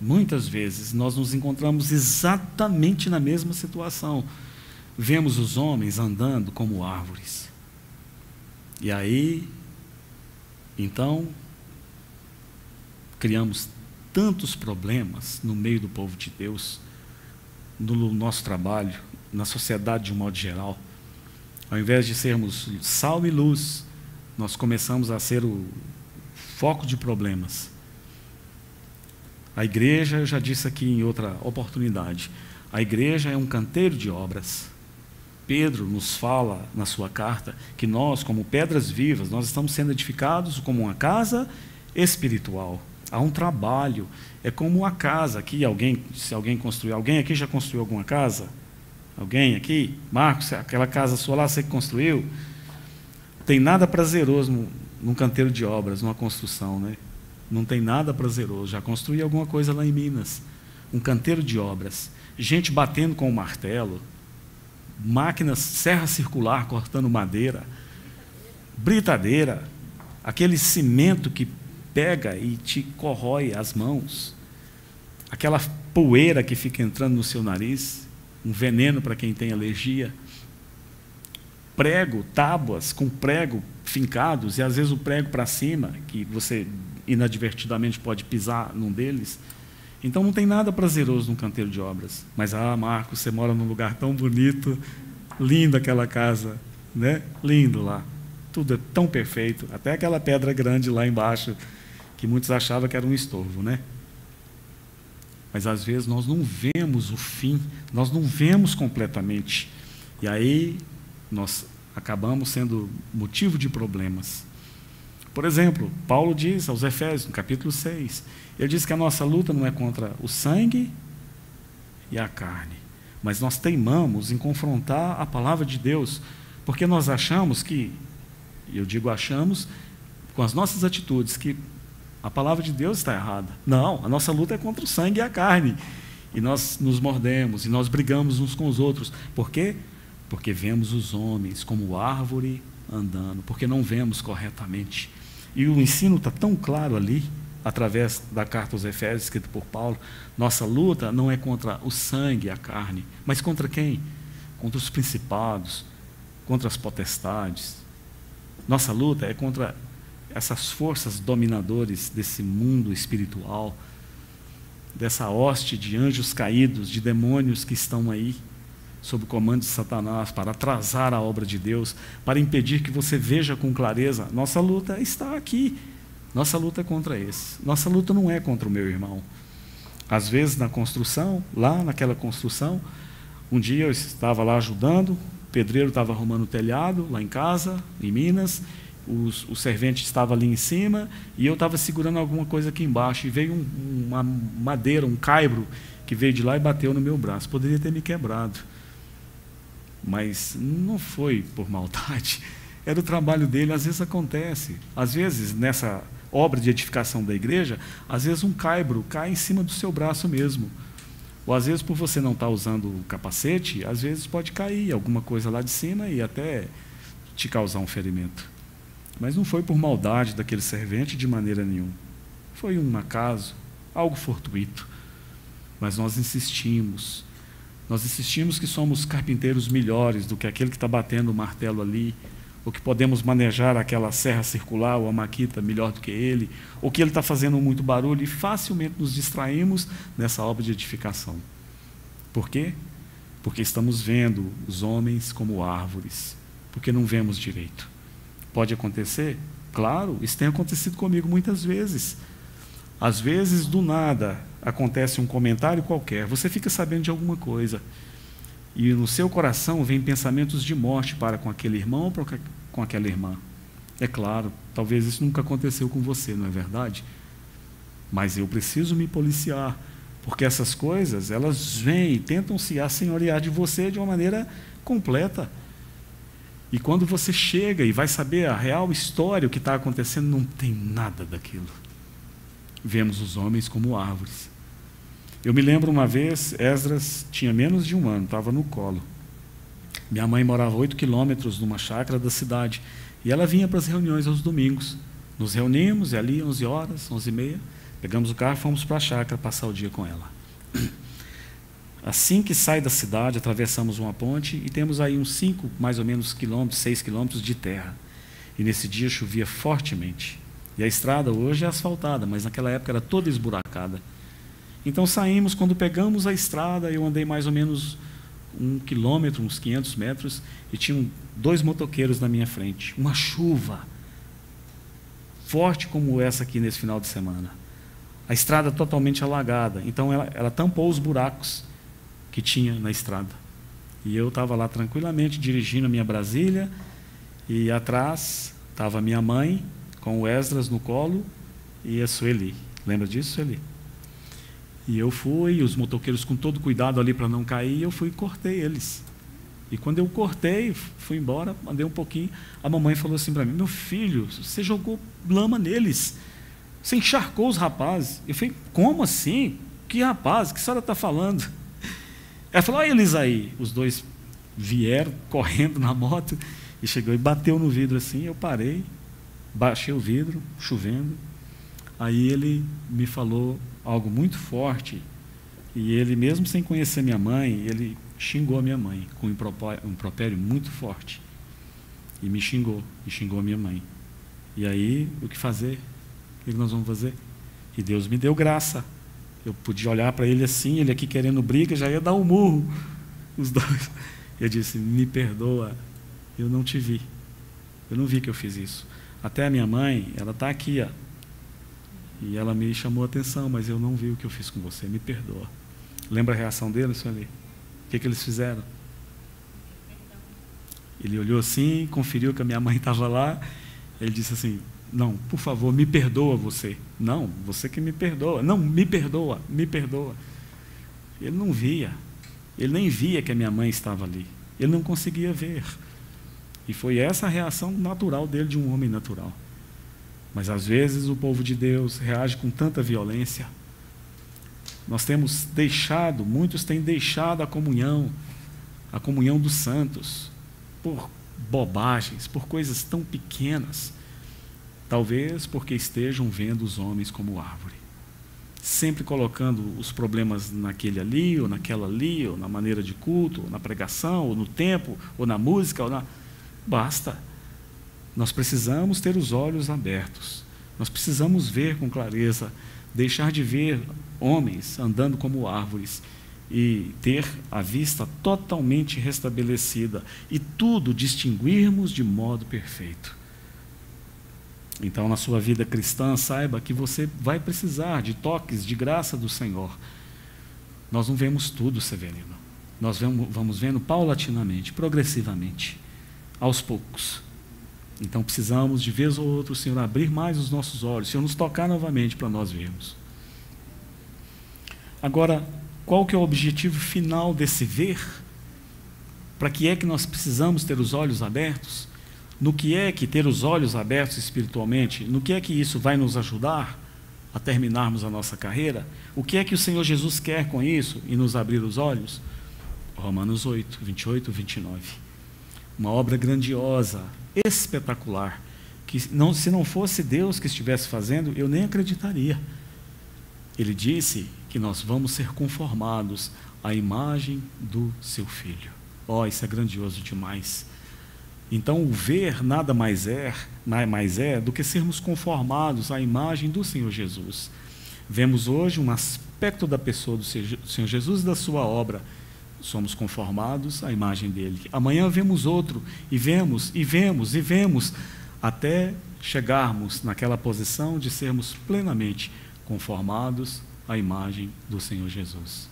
muitas vezes, nós nos encontramos exatamente na mesma situação. Vemos os homens andando como árvores. E aí, então, criamos tantos problemas no meio do povo de Deus, no nosso trabalho, na sociedade de um modo geral. Ao invés de sermos sal e luz, nós começamos a ser o foco de problemas. A igreja, eu já disse aqui em outra oportunidade, a igreja é um canteiro de obras. Pedro nos fala na sua carta que nós, como pedras vivas, nós estamos sendo edificados como uma casa espiritual. Há um trabalho, é como uma casa aqui, alguém, se alguém construiu, alguém aqui já construiu alguma casa? Alguém aqui? Marcos, aquela casa sua lá você que construiu? Tem nada prazeroso num canteiro de obras, numa construção, né? Não tem nada prazeroso. Já construí alguma coisa lá em Minas, um canteiro de obras, gente batendo com o martelo, máquinas serra circular cortando madeira, britadeira, aquele cimento que pega e te corrói as mãos. Aquela poeira que fica entrando no seu nariz, um veneno para quem tem alergia. Prego, tábuas com prego fincados, e às vezes o prego para cima, que você inadvertidamente pode pisar num deles. Então não tem nada prazeroso num canteiro de obras. Mas, ah, Marcos, você mora num lugar tão bonito, lindo aquela casa, né? Lindo lá. Tudo é tão perfeito, até aquela pedra grande lá embaixo, que muitos achavam que era um estorvo, né? Mas às vezes nós não vemos o fim, nós não vemos completamente. E aí nós acabamos sendo motivo de problemas. Por exemplo, Paulo diz aos Efésios, no capítulo 6, ele diz que a nossa luta não é contra o sangue e a carne, mas nós teimamos em confrontar a palavra de Deus, porque nós achamos que, eu digo achamos, com as nossas atitudes, que a palavra de Deus está errada. Não, a nossa luta é contra o sangue e a carne. E nós nos mordemos, e nós brigamos uns com os outros. Por quê? Porque vemos os homens como árvore andando, porque não vemos corretamente. E o ensino está tão claro ali, através da carta aos Efésios, escrita por Paulo. Nossa luta não é contra o sangue e a carne, mas contra quem? Contra os principados, contra as potestades. Nossa luta é contra essas forças dominadores desse mundo espiritual, dessa hoste de anjos caídos, de demônios que estão aí sob o comando de Satanás, para atrasar a obra de Deus, para impedir que você veja com clareza. Nossa luta está aqui. Nossa luta é contra esse. Nossa luta não é contra o meu irmão. Às vezes, na construção, lá naquela construção, um dia eu estava lá ajudando, o pedreiro estava arrumando o telhado, lá em casa, em Minas, os, o servente estava ali em cima e eu estava segurando alguma coisa aqui embaixo. E veio um, uma madeira, um caibro, que veio de lá e bateu no meu braço. Poderia ter me quebrado mas não foi por maldade. Era o trabalho dele, às vezes acontece. Às vezes, nessa obra de edificação da igreja, às vezes um caibro cai em cima do seu braço mesmo. Ou às vezes, por você não estar usando o capacete, às vezes pode cair alguma coisa lá de cima e até te causar um ferimento. Mas não foi por maldade daquele servente de maneira nenhuma. Foi um acaso, algo fortuito. Mas nós insistimos, nós insistimos que somos carpinteiros melhores do que aquele que está batendo o martelo ali, ou que podemos manejar aquela serra circular ou a maquita melhor do que ele, ou que ele está fazendo muito barulho e facilmente nos distraímos nessa obra de edificação. Por quê? Porque estamos vendo os homens como árvores, porque não vemos direito. Pode acontecer? Claro, isso tem acontecido comigo muitas vezes. Às vezes, do nada, acontece um comentário qualquer, você fica sabendo de alguma coisa. E no seu coração vem pensamentos de morte para com aquele irmão ou para com aquela irmã. É claro, talvez isso nunca aconteceu com você, não é verdade? Mas eu preciso me policiar, porque essas coisas, elas vêm e tentam se assenhorear de você de uma maneira completa. E quando você chega e vai saber a real história, o que está acontecendo, não tem nada daquilo. Vemos os homens como árvores. Eu me lembro uma vez, Esdras tinha menos de um ano, estava no colo. Minha mãe morava oito quilômetros numa chácara da cidade e ela vinha para as reuniões aos domingos. Nos reunimos e ali, 11 horas, 11 e meia, pegamos o carro e fomos para a chácara passar o dia com ela. Assim que sai da cidade, atravessamos uma ponte e temos aí uns 5, mais ou menos, quilômetros, 6 quilômetros de terra. E nesse dia chovia fortemente. E a estrada hoje é asfaltada, mas naquela época era toda esburacada. Então saímos, quando pegamos a estrada, eu andei mais ou menos um quilômetro, uns 500 metros, e tinham dois motoqueiros na minha frente. Uma chuva forte como essa aqui nesse final de semana. A estrada totalmente alagada. Então ela, ela tampou os buracos que tinha na estrada. E eu estava lá tranquilamente dirigindo a minha Brasília, e atrás estava minha mãe com o Esdras no colo e a Sueli. Lembra disso, Sueli? E eu fui, os motoqueiros com todo cuidado ali para não cair, eu fui e cortei eles. E quando eu cortei, fui embora, andei um pouquinho, a mamãe falou assim para mim: Meu filho, você jogou lama neles. Você encharcou os rapazes. Eu falei: Como assim? Que rapaz? Que senhora está falando? Ela falou: Olha eles aí. Os dois vieram correndo na moto e chegou e bateu no vidro assim. Eu parei, baixei o vidro, chovendo. Aí ele me falou algo muito forte, e ele, mesmo sem conhecer minha mãe, ele xingou a minha mãe com um impropério muito forte. E me xingou, e xingou a minha mãe. E aí, o que fazer? O que nós vamos fazer? E Deus me deu graça. Eu podia olhar para ele assim, ele aqui querendo briga, já ia dar um murro. Os dois. Eu disse: Me perdoa, eu não te vi. Eu não vi que eu fiz isso. Até a minha mãe, ela está aqui, ó. E ela me chamou a atenção, mas eu não vi o que eu fiz com você, me perdoa. Lembra a reação dele, senhor ali? O que, que eles fizeram? Ele olhou assim, conferiu que a minha mãe estava lá. Ele disse assim: Não, por favor, me perdoa você. Não, você que me perdoa. Não, me perdoa, me perdoa. Ele não via. Ele nem via que a minha mãe estava ali. Ele não conseguia ver. E foi essa a reação natural dele, de um homem natural. Mas às vezes o povo de Deus reage com tanta violência. Nós temos deixado, muitos têm deixado a comunhão, a comunhão dos santos, por bobagens, por coisas tão pequenas. Talvez porque estejam vendo os homens como árvore. Sempre colocando os problemas naquele ali, ou naquela ali, ou na maneira de culto, ou na pregação, ou no tempo, ou na música, ou na. Basta. Nós precisamos ter os olhos abertos. Nós precisamos ver com clareza, deixar de ver homens andando como árvores e ter a vista totalmente restabelecida e tudo distinguirmos de modo perfeito. Então, na sua vida cristã, saiba que você vai precisar de toques de graça do Senhor. Nós não vemos tudo, Severino. Nós vamos vendo paulatinamente, progressivamente, aos poucos. Então, precisamos, de vez ou outra, o Senhor abrir mais os nossos olhos, o Senhor nos tocar novamente para nós vermos. Agora, qual que é o objetivo final desse ver? Para que é que nós precisamos ter os olhos abertos? No que é que ter os olhos abertos espiritualmente, no que é que isso vai nos ajudar a terminarmos a nossa carreira? O que é que o Senhor Jesus quer com isso e nos abrir os olhos? Romanos 8, 28, 29. Uma obra grandiosa, espetacular, que não, se não fosse Deus que estivesse fazendo, eu nem acreditaria. Ele disse que nós vamos ser conformados à imagem do seu filho. Oh, isso é grandioso demais. Então, o ver nada mais é, mais é do que sermos conformados à imagem do Senhor Jesus. Vemos hoje um aspecto da pessoa do Senhor Jesus e da sua obra. Somos conformados à imagem dele. Amanhã vemos outro, e vemos, e vemos, e vemos, até chegarmos naquela posição de sermos plenamente conformados a imagem do Senhor Jesus.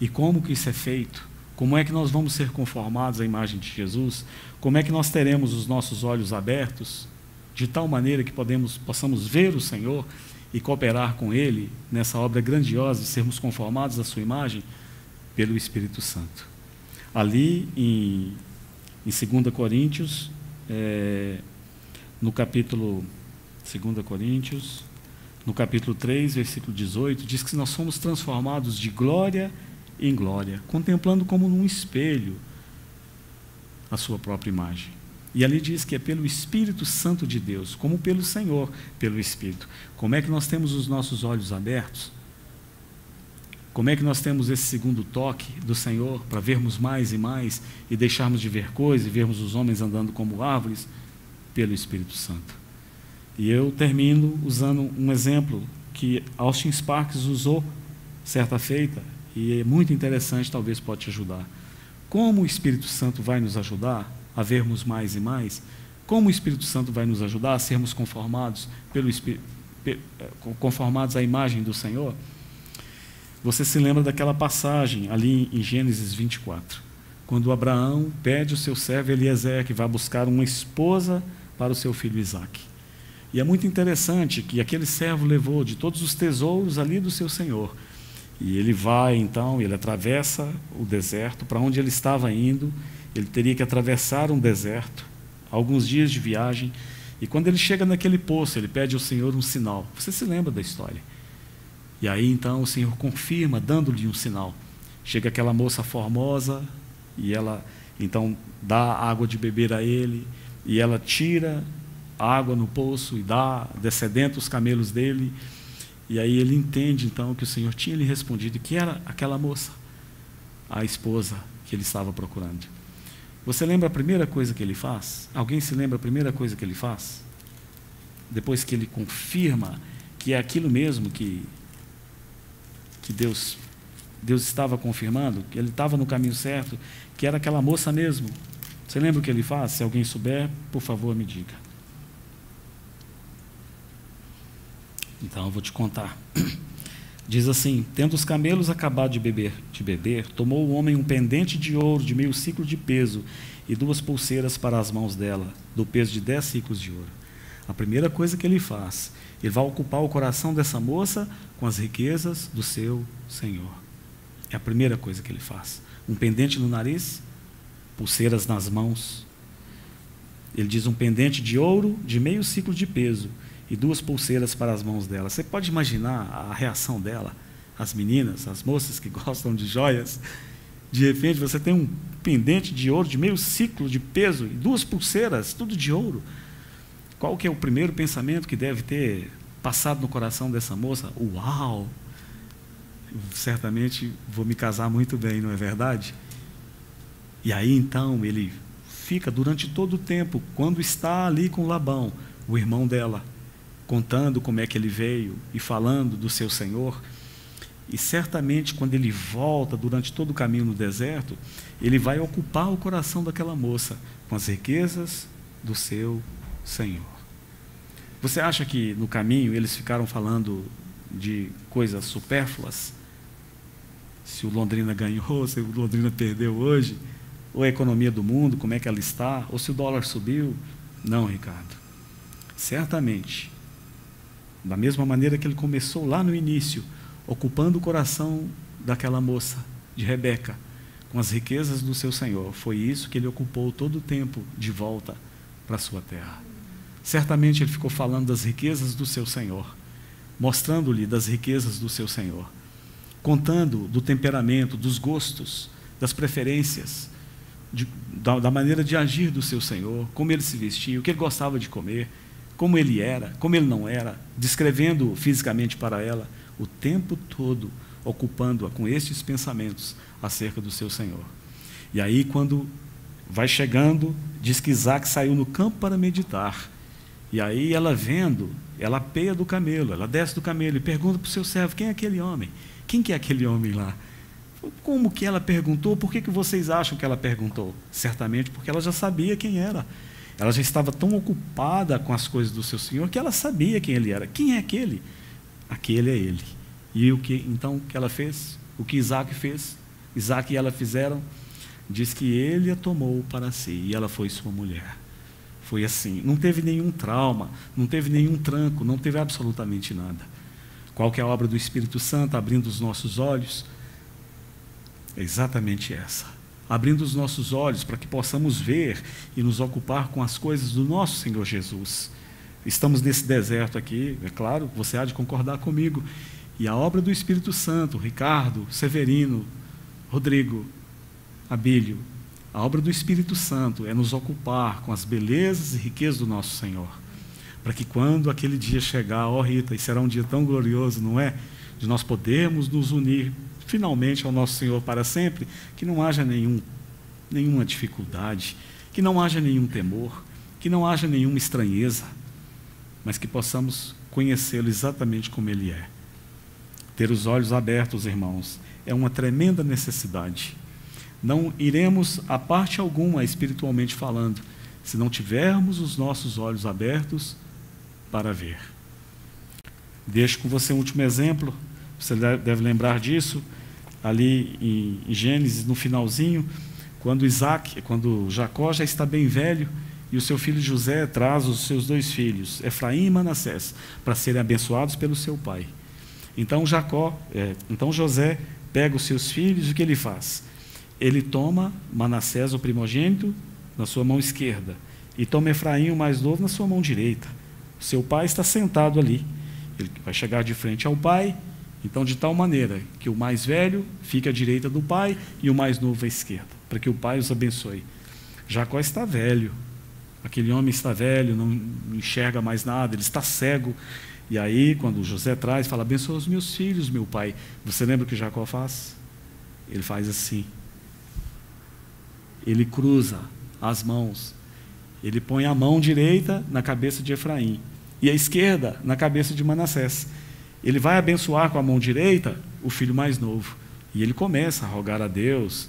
E como que isso é feito? Como é que nós vamos ser conformados à imagem de Jesus? Como é que nós teremos os nossos olhos abertos de tal maneira que podemos, possamos ver o Senhor e cooperar com Ele nessa obra grandiosa e sermos conformados à Sua imagem? Pelo Espírito Santo. Ali em, em 2 Coríntios, é, no capítulo 2 Coríntios, no capítulo 3, versículo 18, diz que nós somos transformados de glória em glória, contemplando como num espelho a sua própria imagem. E ali diz que é pelo Espírito Santo de Deus, como pelo Senhor, pelo Espírito. Como é que nós temos os nossos olhos abertos? Como é que nós temos esse segundo toque do Senhor para vermos mais e mais e deixarmos de ver coisas e vermos os homens andando como árvores? Pelo Espírito Santo. E eu termino usando um exemplo que Austin Sparks usou certa feita, e é muito interessante, talvez pode te ajudar. Como o Espírito Santo vai nos ajudar a vermos mais e mais? Como o Espírito Santo vai nos ajudar a sermos conformados pelo eh, conformados à imagem do Senhor? Você se lembra daquela passagem ali em Gênesis 24, quando Abraão pede o seu servo Eliezer que vá buscar uma esposa para o seu filho Isaque. E é muito interessante que aquele servo levou de todos os tesouros ali do seu senhor. E ele vai então, ele atravessa o deserto, para onde ele estava indo, ele teria que atravessar um deserto, alguns dias de viagem, e quando ele chega naquele poço, ele pede ao Senhor um sinal. Você se lembra da história? E aí então o Senhor confirma, dando-lhe um sinal. Chega aquela moça formosa, e ela então dá água de beber a ele, e ela tira água no poço e dá, descedenta os camelos dele. E aí ele entende então que o Senhor tinha lhe respondido que era aquela moça, a esposa que ele estava procurando. Você lembra a primeira coisa que ele faz? Alguém se lembra a primeira coisa que ele faz? Depois que ele confirma que é aquilo mesmo que, que Deus, Deus estava confirmando, que ele estava no caminho certo, que era aquela moça mesmo. Você lembra o que ele faz? Se alguém souber, por favor, me diga. Então eu vou te contar. Diz assim: Tendo os camelos acabado de beber, de beber, tomou o homem um pendente de ouro de meio ciclo de peso e duas pulseiras para as mãos dela, do peso de dez ciclos de ouro. A primeira coisa que ele faz, ele vai ocupar o coração dessa moça com as riquezas do seu Senhor. É a primeira coisa que ele faz. Um pendente no nariz, pulseiras nas mãos. Ele diz um pendente de ouro de meio ciclo de peso e duas pulseiras para as mãos dela. Você pode imaginar a reação dela, as meninas, as moças que gostam de joias. De repente você tem um pendente de ouro de meio ciclo de peso e duas pulseiras, tudo de ouro. Qual que é o primeiro pensamento que deve ter passado no coração dessa moça? Uau! Certamente vou me casar muito bem, não é verdade? E aí então ele fica durante todo o tempo, quando está ali com Labão, o irmão dela, contando como é que ele veio e falando do seu Senhor. E certamente, quando ele volta durante todo o caminho no deserto, ele vai ocupar o coração daquela moça com as riquezas do seu Senhor. Você acha que no caminho eles ficaram falando de coisas supérfluas? Se o Londrina ganhou, se o Londrina perdeu hoje, ou a economia do mundo, como é que ela está, ou se o dólar subiu? Não, Ricardo. Certamente, da mesma maneira que ele começou lá no início, ocupando o coração daquela moça, de Rebeca, com as riquezas do seu Senhor. Foi isso que ele ocupou todo o tempo de volta para a sua terra. Certamente ele ficou falando das riquezas do seu Senhor, mostrando-lhe das riquezas do seu Senhor, contando do temperamento, dos gostos, das preferências, de, da, da maneira de agir do seu Senhor, como ele se vestia, o que ele gostava de comer como ele era, como ele não era, descrevendo fisicamente para ela, o tempo todo ocupando-a com estes pensamentos acerca do seu Senhor. E aí, quando vai chegando, diz que Isaac saiu no campo para meditar. E aí, ela vendo, ela peia do camelo, ela desce do camelo e pergunta para o seu servo: quem é aquele homem? Quem que é aquele homem lá? Como que ela perguntou? Por que, que vocês acham que ela perguntou? Certamente porque ela já sabia quem era. Ela já estava tão ocupada com as coisas do seu Senhor que ela sabia quem ele era. Quem é aquele? Aquele é ele. E o que então que ela fez? O que Isaac fez? Isaac e ela fizeram? Diz que ele a tomou para si e ela foi sua mulher. Foi assim. Não teve nenhum trauma, não teve nenhum tranco, não teve absolutamente nada. Qual que é a obra do Espírito Santo abrindo os nossos olhos? É exatamente essa abrindo os nossos olhos para que possamos ver e nos ocupar com as coisas do nosso Senhor Jesus. Estamos nesse deserto aqui, é claro, você há de concordar comigo. E a obra do Espírito Santo, Ricardo, Severino, Rodrigo, Abílio, a obra do Espírito Santo é nos ocupar com as belezas e riquezas do nosso Senhor. Para que quando aquele dia chegar, ó oh Rita, e será um dia tão glorioso, não é? De nós podermos nos unir finalmente ao nosso Senhor para sempre, que não haja nenhum, nenhuma dificuldade, que não haja nenhum temor, que não haja nenhuma estranheza, mas que possamos conhecê-lo exatamente como ele é. Ter os olhos abertos, irmãos, é uma tremenda necessidade. Não iremos a parte alguma espiritualmente falando, se não tivermos os nossos olhos abertos para ver. Deixo com você um último exemplo, você deve lembrar disso ali em, Gênesis, no finalzinho, quando Isaac, quando Jacó já está bem velho, e o seu filho José traz os seus dois filhos, Efraim e Manassés, para serem abençoados pelo seu pai. Então Jacó, é, então José pega os seus filhos, e o que ele faz? Ele toma Manassés, o primogênito, na sua mão esquerda, e toma Efraim, o mais novo, na sua mão direita. Seu pai está sentado ali. Ele vai chegar de frente ao pai então, de tal maneira que o mais velho fique à direita do pai e o mais novo à esquerda, para que o pai os abençoe. Jacó está velho, Aquele homem está velho, não enxerga mais nada, ele está cego. E aí, quando José traz, fala: Abençoa os meus filhos, meu pai. Você lembra o que Jacó faz? Ele faz assim. Ele cruza as mãos. Ele põe a mão direita na cabeça de Efraim e a esquerda na cabeça de Manassés. Ele vai abençoar com a mão direita o filho mais novo. E ele começa a rogar a Deus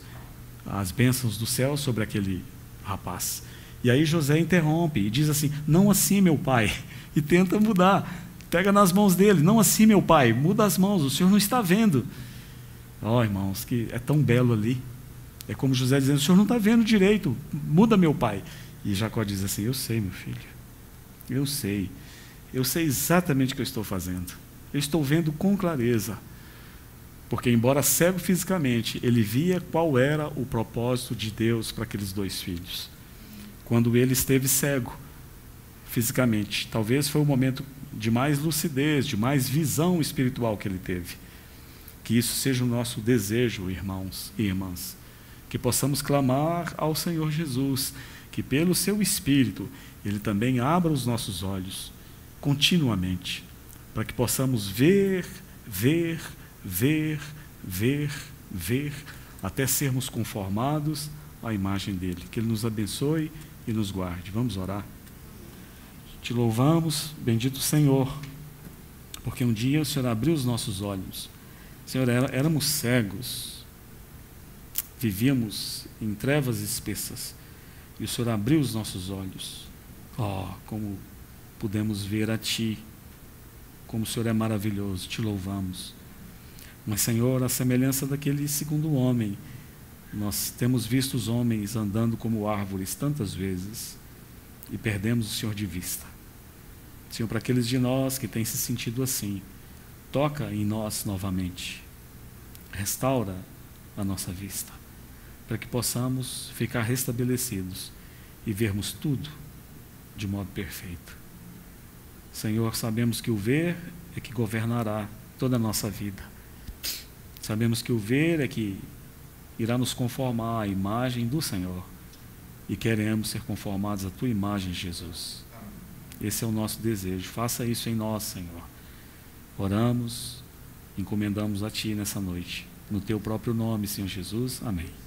as bênçãos do céu sobre aquele rapaz. E aí José interrompe e diz assim: Não assim, meu pai. E tenta mudar. Pega nas mãos dele: Não assim, meu pai. Muda as mãos, o senhor não está vendo. Ó, oh, irmãos, que é tão belo ali. É como José dizendo: O senhor não está vendo direito. Muda, meu pai. E Jacó diz assim: Eu sei, meu filho. Eu sei. Eu sei exatamente o que eu estou fazendo. Eu estou vendo com clareza. Porque, embora cego fisicamente, ele via qual era o propósito de Deus para aqueles dois filhos. Quando ele esteve cego fisicamente, talvez foi o momento de mais lucidez, de mais visão espiritual que ele teve. Que isso seja o nosso desejo, irmãos e irmãs. Que possamos clamar ao Senhor Jesus, que pelo seu Espírito ele também abra os nossos olhos continuamente, para que possamos ver, ver, ver, ver, ver, até sermos conformados à imagem dele. Que ele nos abençoe e nos guarde. Vamos orar. Te louvamos, bendito Senhor, porque um dia o Senhor abriu os nossos olhos. Senhor, éramos cegos, vivíamos em trevas espessas, e o Senhor abriu os nossos olhos. Oh, como pudemos ver a Ti, como o Senhor é maravilhoso, te louvamos. Mas, Senhor, a semelhança daquele segundo homem, nós temos visto os homens andando como árvores tantas vezes e perdemos o Senhor de vista. Senhor, para aqueles de nós que têm se sentido assim, toca em nós novamente, restaura a nossa vista, para que possamos ficar restabelecidos e vermos tudo de modo perfeito. Senhor, sabemos que o ver é que governará toda a nossa vida. Sabemos que o ver é que irá nos conformar à imagem do Senhor. E queremos ser conformados à tua imagem, Jesus. Esse é o nosso desejo. Faça isso em nós, Senhor. Oramos, encomendamos a Ti nessa noite. No Teu próprio nome, Senhor Jesus. Amém.